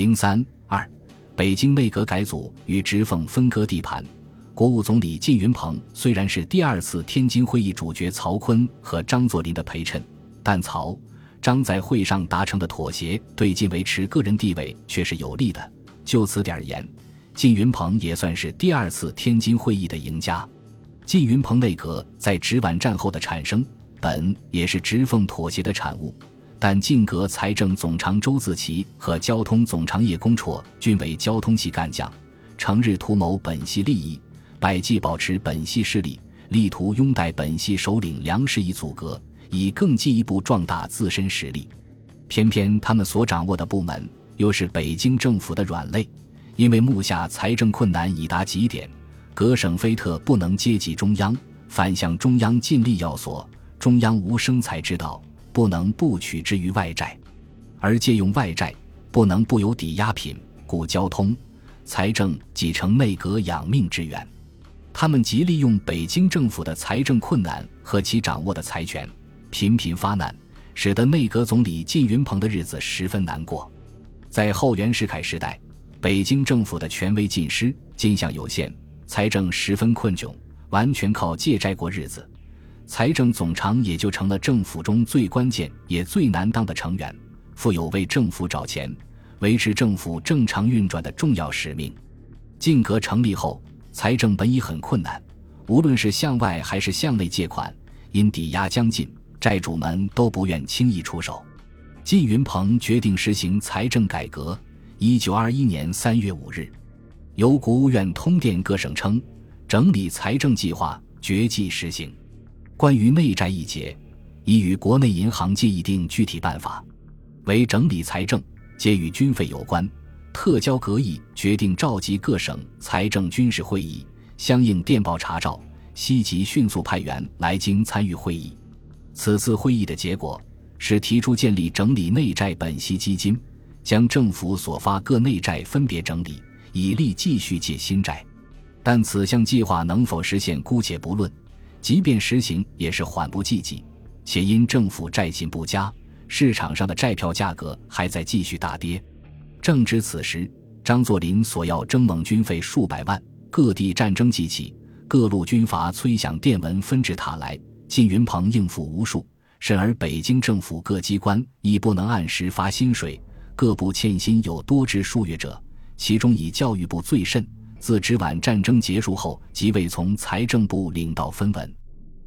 零三二，北京内阁改组与直奉分割地盘。国务总理靳云鹏虽然是第二次天津会议主角曹锟和张作霖的陪衬，但曹张在会上达成的妥协对靳维持个人地位却是有利的。就此点而言，靳云鹏也算是第二次天津会议的赢家。靳云鹏内阁在直皖战后的产生，本也是直奉妥协的产物，但晋阁财政总长周自齐和交通总长叶公绰均为交通系干将，成日图谋本系利益。百计保持本系势力，力图拥戴本系首领梁士以阻隔，以更进一步壮大自身实力。偏偏他们所掌握的部门又是北京政府的软肋，因为目下财政困难已达极点，各省非特不能接济中央，反向中央尽力要索，中央无生财之道，不能不取之于外债，而借用外债不能不有抵押品，故交通、财政即成内阁养命之源。他们极利用北京政府的财政困难和其掌握的财权，频频发难，使得内阁总理靳云鹏的日子十分难过。在后袁世凯时代，北京政府的权威尽失，金项有限，财政十分困窘，完全靠借债过日子。财政总长也就成了政府中最关键也最难当的成员，负有为政府找钱、维持政府正常运转的重要使命。晋阁成立后。财政本已很困难，无论是向外还是向内借款，因抵押将近，债主们都不愿轻易出手。靳云鹏决定实行财政改革。一九二一年三月五日，由国务院通电各省称，整理财政计划，决计实行。关于内债一节，已与国内银行界议定具体办法，为整理财政，皆与军费有关。特交阁议决定召集各省财政军事会议，相应电报查照，悉即迅速派员来京参与会议。此次会议的结果是提出建立整理内债本息基金，将政府所发各内债分别整理，以利继续借新债。但此项计划能否实现，姑且不论。即便实行，也是缓不济急，且因政府债信不佳，市场上的债票价格还在继续大跌。正值此时，张作霖索要征蒙军费数百万，各地战争即起，各路军阀催饷电文纷至沓来，靳云鹏应付无数，甚而北京政府各机关亦不能按时发薪水，各部欠薪有多至数月者，其中以教育部最甚。自直皖战争结束后，即未从财政部领到分文。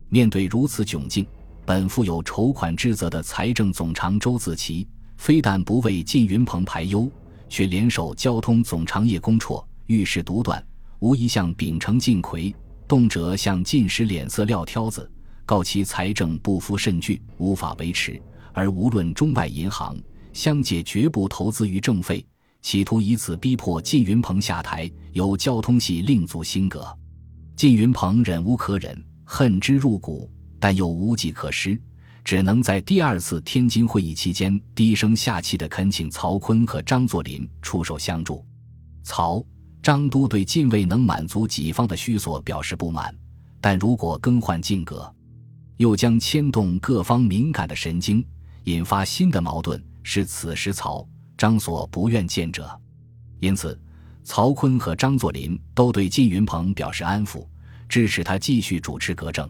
面对如此窘境，本负有筹款之责的财政总长周自齐，非但不为靳云鹏排忧。却联手交通总长叶公绰，遇事独断，无一向秉承靳奎，动辄向靳使脸色撂挑子，告其财政不敷甚巨，无法维持，而无论中外银行相借绝不投资于政费，企图以此逼迫靳云鹏下台，由交通系另组新阁。靳云鹏忍无可忍，恨之入骨，但又无计可施。只能在第二次天津会议期间低声下气地恳请曹锟和张作霖出手相助。曹、张都对靳未能满足己方的需索表示不满，但如果更换靳阁，又将牵动各方敏感的神经，引发新的矛盾，是此时曹、张所不愿见者。因此，曹锟和张作霖都对靳云鹏表示安抚，支持他继续主持革政。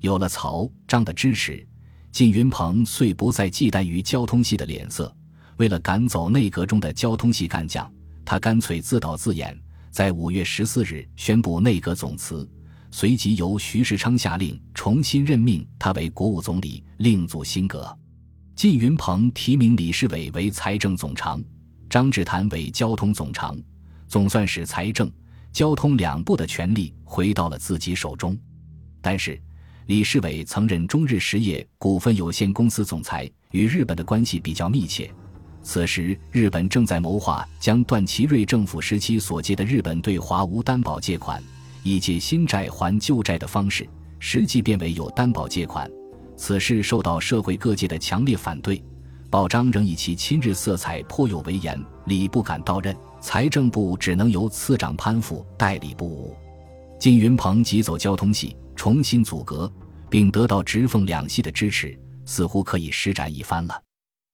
有了曹、张的支持。靳云鹏遂不再忌惮于交通系的脸色，为了赶走内阁中的交通系干将，他干脆自导自演，在五月十四日宣布内阁总辞，随即由徐世昌下令重新任命他为国务总理，另组新阁。靳云鹏提名李世伟为财政总长，张志谈为交通总长，总算使财政、交通两部的权力回到了自己手中。但是。李世伟曾任中日实业股份有限公司总裁，与日本的关系比较密切。此时，日本正在谋划将段祺瑞政府时期所借的日本对华无担保借款，以借新债还旧债的方式，实际变为有担保借款。此事受到社会各界的强烈反对，报章仍以其亲日色彩颇有为言。礼不敢到任，财政部只能由次长潘复代理部务。靳云鹏急走交通系，重新组阁。并得到直奉两系的支持，似乎可以施展一番了。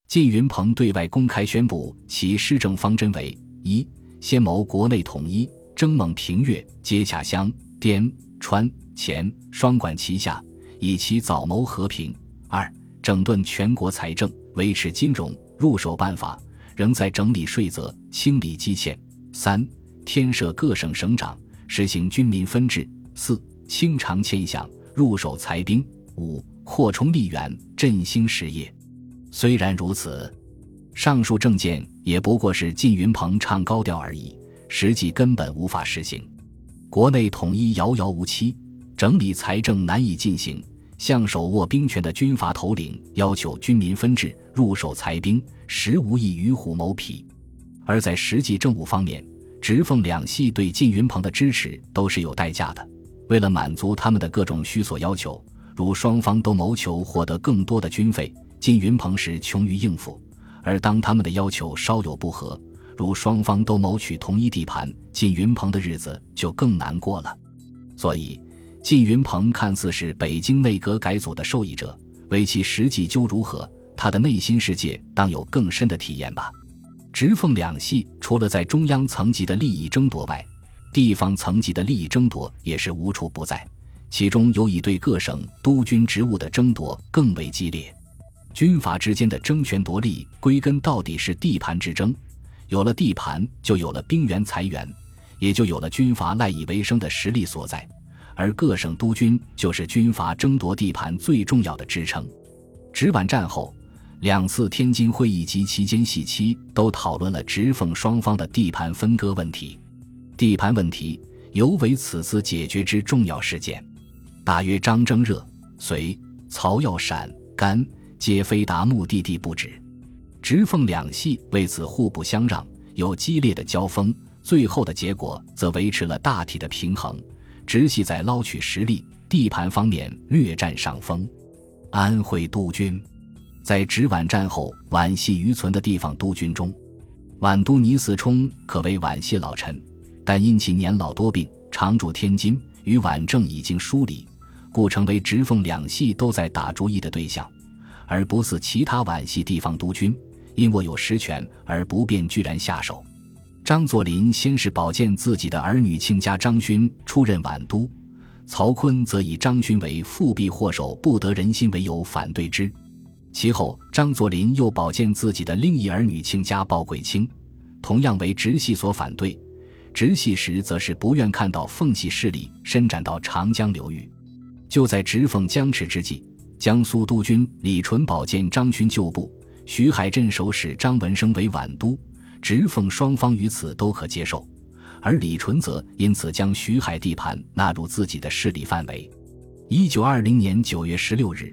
靳云鹏对外公开宣布其施政方针为：一、先谋国内统一，征蒙平越，接洽湘、滇、川、黔双管齐下，以期早谋和平；二、整顿全国财政，维持金融，入手办法仍在整理税则，清理积欠；三、添设各省省长，实行军民分治；四、清偿欠饷，入手裁兵；五、扩充力源，振兴实业。虽然如此，上述政见也不过是靳云鹏唱高调而已，实际根本无法实行。国内统一遥遥无期，整理财政难以进行。向手握兵权的军阀头领要求军民分治、入手裁兵，实无异于虎谋皮。而在实际政务方面，直奉两系对靳云鹏的支持都是有代价的。为了满足他们的各种需索要求，如双方都谋求获得更多的军费。靳云鹏时穷于应付，而当他们的要求稍有不合，如双方都谋取同一地盘，靳云鹏的日子就更难过了。所以，靳云鹏看似是北京内阁改组的受益者，为其实际究如何，他的内心世界当有更深的体验吧。直奉两系除了在中央层级的利益争夺外，地方层级的利益争夺也是无处不在，其中尤以对各省督军职务的争夺更为激烈。军阀之间的争权夺利，归根到底是地盘之争。有了地盘，就有了兵源财源，也就有了军阀赖以为生的实力所在。而各省督军就是军阀争夺地盘最重要的支撑。直皖战后，两次天津会议及期间细期都讨论了直奉双方的地盘分割问题。地盘问题尤为此次解决之重要事件。大约张征热、隋、曹耀陕、甘。皆非达目的地不止，直奉两系为此互不相让，有激烈的交锋。最后的结果则维持了大体的平衡，直系在捞取实力、地盘方面略占上风。安徽督军在直皖战后皖系余存的地方督军中，皖督倪嗣冲可谓皖系老臣，但因其年老多病，常驻天津，与皖政已经疏离，故成为直奉两系都在打主意的对象。而不似其他皖系地方督军，因握有实权而不便居然下手。张作霖先是保荐自己的儿女亲家张勋出任皖督，曹锟则以张勋为复辟祸首不得人心为由反对之。其后，张作霖又保荐自己的另一儿女亲家鲍贵卿，同样为直系所反对。直系时则是不愿看到奉系势力伸展到长江流域。就在直奉僵持之际。江苏督军李纯保荐张勋旧部，徐海镇守使张文生为皖督，直奉双方于此都可接受，而李纯则因此将徐海地盘纳入自己的势力范围。一九二零年九月十六日，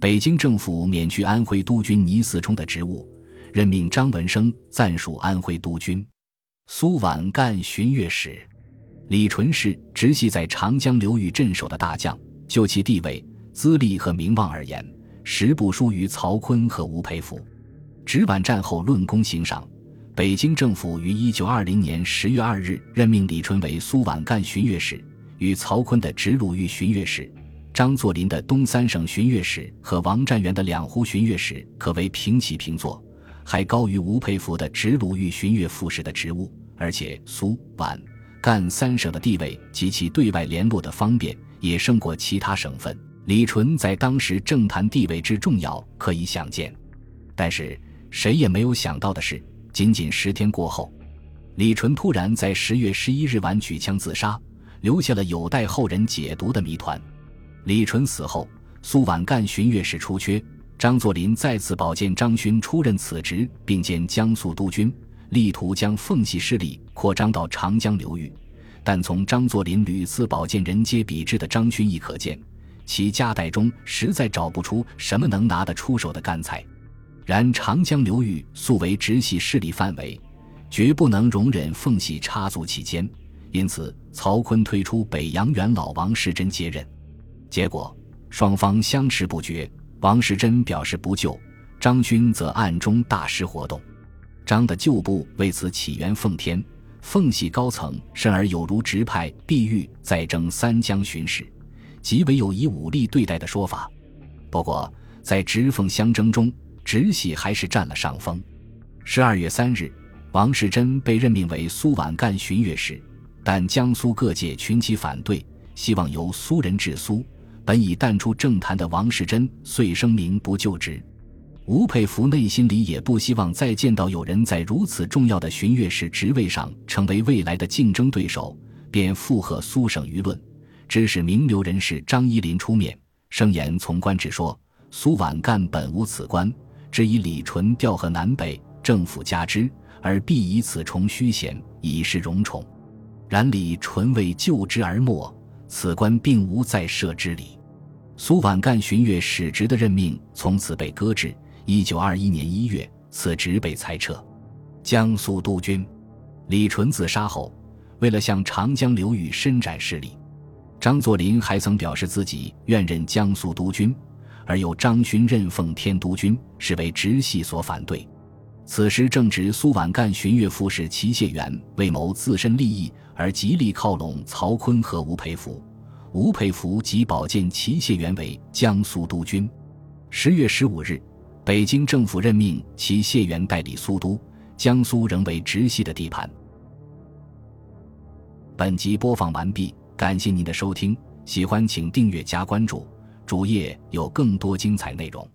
北京政府免去安徽督军倪嗣冲的职务，任命张文生暂署安徽督军，苏皖赣巡阅使。李纯是直系在长江流域镇守的大将，就其地位。资历和名望而言，实不输于曹锟和吴佩孚。直皖战后论功行赏，北京政府于一九二零年十月二日任命李纯为苏皖赣巡阅使，与曹锟的直鲁豫巡阅使、张作霖的东三省巡阅使和王占元的两湖巡阅使可谓平起平坐，还高于吴佩孚的直鲁豫巡阅副使的职务。而且苏皖赣三省的地位及其对外联络的方便，也胜过其他省份。李纯在当时政坛地位之重要可以想见，但是谁也没有想到的是，仅仅十天过后，李纯突然在十月十一日晚举枪自杀，留下了有待后人解读的谜团。李纯死后，苏皖赣巡阅使出缺，张作霖再次保荐张勋出任此职，并兼江苏督军，力图将奉系势力扩张到长江流域。但从张作霖屡次保荐人皆鄙之的张勋亦可见。其家代中实在找不出什么能拿得出手的干才。然长江流域素为直系势力范围，绝不能容忍奉系插足其间，因此曹锟推出北洋元老王士祯接任。结果双方相持不决，王士祯表示不救，张勋则暗中大施活动。张的旧部为此起源奉天，奉系高层甚而有如直派碧玉在征三江巡使。极为有以武力对待的说法。不过，在直奉相争中，直系还是占了上风。十二月三日，王士祯被任命为苏皖赣巡阅使，但江苏各界群起反对，希望由苏人治苏。本已淡出政坛的王士祯遂声明不就职。吴佩孚内心里也不希望再见到有人在如此重要的巡阅使职位上成为未来的竞争对手，便附和苏省舆论，指使名流人士张一林出面声言：“从官之说，苏皖赣本无此官，只以李纯调河南北，政府加之，而必以此重虚衔，以示荣宠。然李纯为就职而没，此官并无再设之理。”苏皖赣巡阅使职的任命从此被搁置。一九二一年一月，此职被裁撤。江苏督军李纯自杀后，为了向长江流域伸展势力，张作霖还曾表示自己愿任江苏督军，而由张勋任奉天督军，是为直系所反对。此时正值苏皖赣巡阅副使齐燮元为谋自身利益而极力靠拢曹锟和吴佩孚，吴佩孚即保荐齐燮元为江苏督军。十月十五日。北京政府任命齐谢元代理苏都，江苏仍为直系的地盘。本集播放完毕，感谢您的收听，喜欢请订阅加关注，主页有更多精彩内容。